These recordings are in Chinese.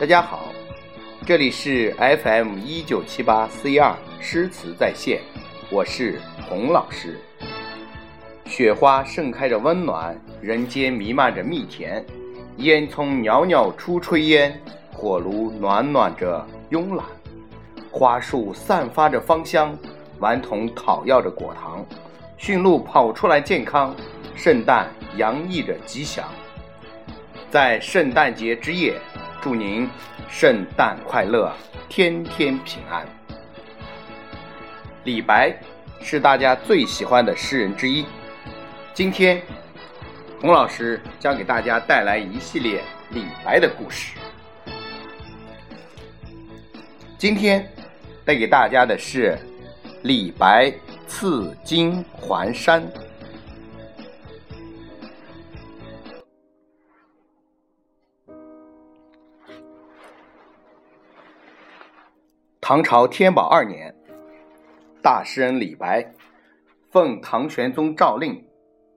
大家好，这里是 FM 一九七八四一二诗词在线，我是洪老师。雪花盛开着温暖，人间弥漫着蜜甜，烟囱袅袅出炊烟，火炉暖暖着慵懒，花树散发着芳香，顽童讨要着果糖，驯鹿跑出来健康，圣诞洋溢着吉祥。在圣诞节之夜。祝您圣诞快乐，天天平安。李白是大家最喜欢的诗人之一。今天，洪老师将给大家带来一系列李白的故事。今天带给大家的是李白赐金还山。唐朝天宝二年，大诗人李白奉唐玄宗诏令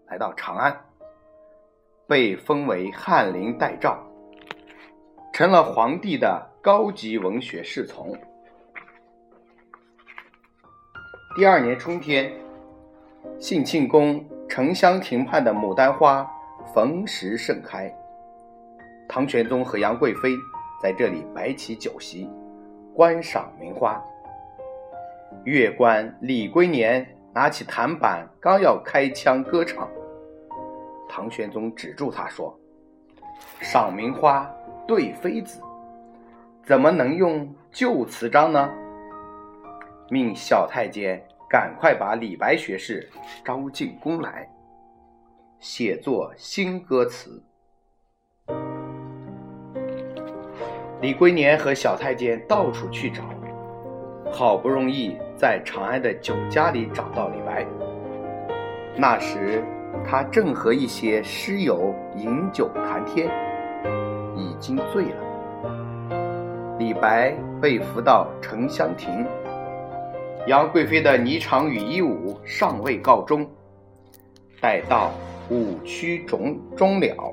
来到长安，被封为翰林待诏，成了皇帝的高级文学侍从。第二年春天，信庆宫沉香亭畔的牡丹花逢时盛开，唐玄宗和杨贵妃在这里摆起酒席。观赏名花，乐官李龟年拿起弹板，刚要开腔歌唱，唐玄宗止住他说：“赏名花对妃子，怎么能用旧词章呢？”命小太监赶快把李白学士招进宫来，写作新歌词。李龟年和小太监到处去找，好不容易在长安的酒家里找到李白。那时他正和一些诗友饮酒谈天，已经醉了。李白被扶到沉香亭，杨贵妃的霓裳羽衣舞尚未告终，待到舞曲终终了。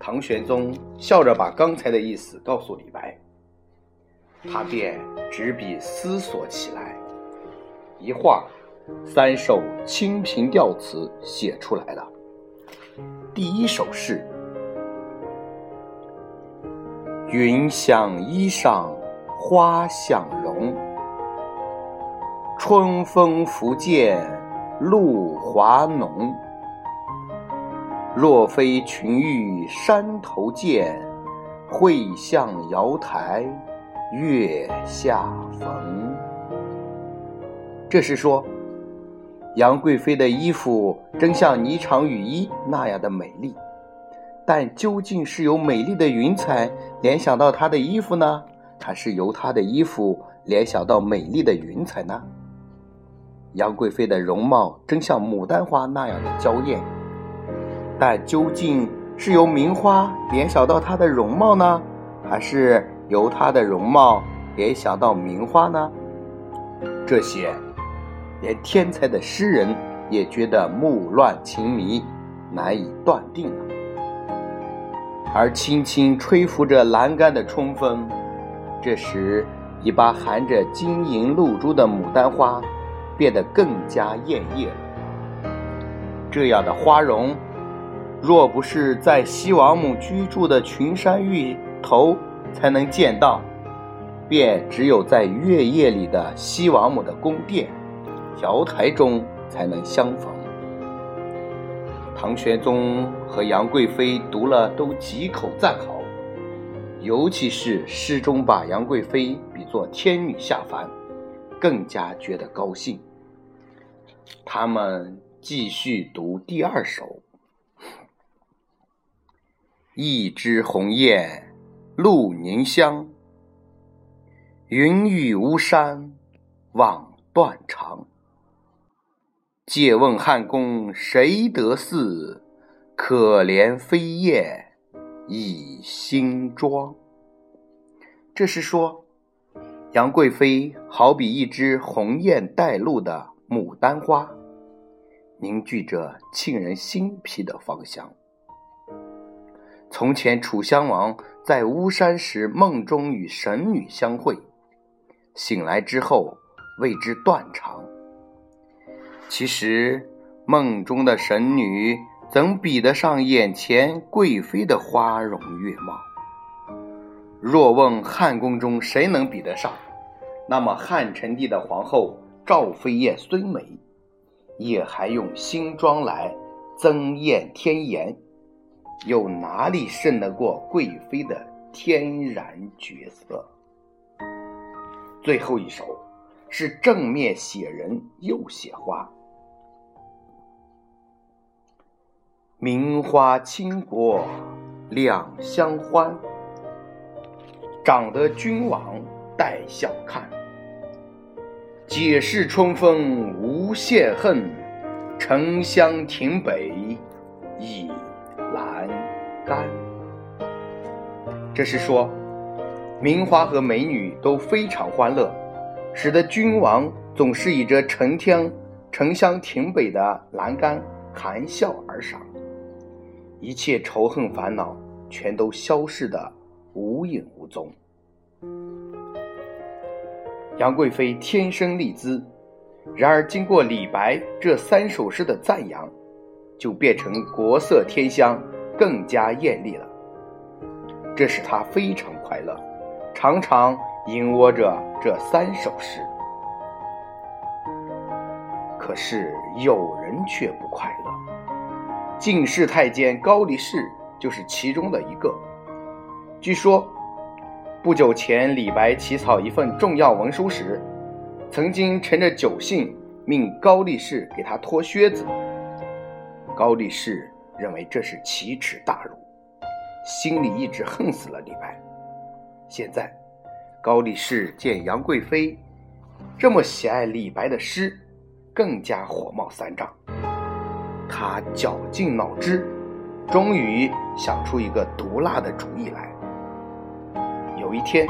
唐玄宗笑着把刚才的意思告诉李白，他便执笔思索起来，一画三首《清平调》词写出来了。第一首是：“云想衣裳花想容，春风拂槛露华浓。”若非群玉山头见，会向瑶台月下逢。这是说，杨贵妃的衣服真像霓裳羽衣那样的美丽，但究竟是由美丽的云彩联想到她的衣服呢，还是由她的衣服联想到美丽的云彩呢？杨贵妃的容貌真像牡丹花那样的娇艳。但究竟是由名花联想到她的容貌呢，还是由她的容貌联想到名花呢？这些，连天才的诗人也觉得目乱情迷，难以断定了。而轻轻吹拂着栏杆的春风，这时已把含着晶莹露珠的牡丹花变得更加艳艳。这样的花容。若不是在西王母居住的群山玉头才能见到，便只有在月夜里的西王母的宫殿、瑶台中才能相逢。唐玄宗和杨贵妃读了都几口赞好，尤其是诗中把杨贵妃比作天女下凡，更加觉得高兴。他们继续读第二首。一枝红艳露凝香，云雨巫山枉断肠。借问汉宫谁得似？可怜飞燕倚新妆。这是说，杨贵妃好比一只红艳带露的牡丹花，凝聚着沁人心脾的芳香。从前，楚襄王在巫山时梦中与神女相会，醒来之后为之断肠。其实梦中的神女怎比得上眼前贵妃的花容月貌？若问汉宫中谁能比得上，那么汉成帝的皇后赵飞燕虽美，也还用新妆来增艳添颜，又哪里胜得过贵妃的天然绝色？最后一首是正面写人又写花，名花倾国两相欢。长得君王带笑看，解释春风无限恨，沉香亭北倚这是说，名花和美女都非常欢乐，使得君王总是倚着沉天沉香亭北的栏杆含笑而赏，一切仇恨烦恼全都消逝的。无影无踪。杨贵妃天生丽姿，然而经过李白这三首诗的赞扬，就变成国色天香，更加艳丽了。这使他非常快乐，常常吟握着这三首诗。可是有人却不快乐，进士太监高力士就是其中的一个。据说，不久前李白起草一份重要文书时，曾经乘着酒兴，命高力士给他脱靴子。高力士认为这是奇耻大辱，心里一直恨死了李白。现在，高力士见杨贵妃这么喜爱李白的诗，更加火冒三丈。他绞尽脑汁，终于想出一个毒辣的主意来。有一天，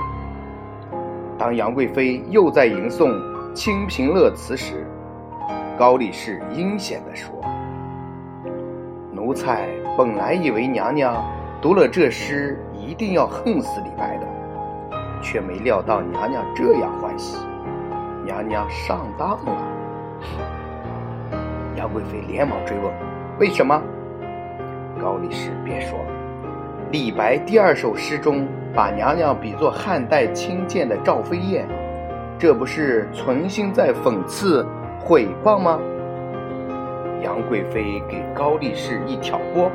当杨贵妃又在吟诵《清平乐》词时，高力士阴险地说：“奴才本来以为娘娘读了这诗一定要恨死李白的，却没料到娘娘这样欢喜，娘娘上当了。”杨贵妃连忙追问：“为什么？”高力士便说：“李白第二首诗中。”把娘娘比作汉代轻贱的赵飞燕，这不是存心在讽刺、毁谤吗？杨贵妃给高力士一挑拨，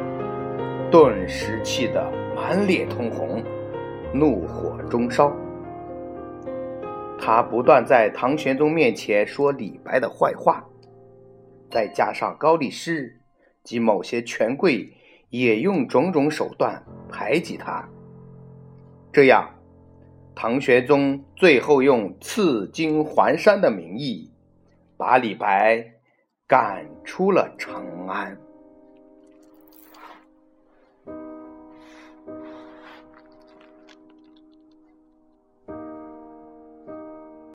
顿时气得满脸通红，怒火中烧。他不断在唐玄宗面前说李白的坏话，再加上高力士及某些权贵也用种种手段排挤他。这样，唐玄宗最后用赐金还山的名义，把李白赶出了长安。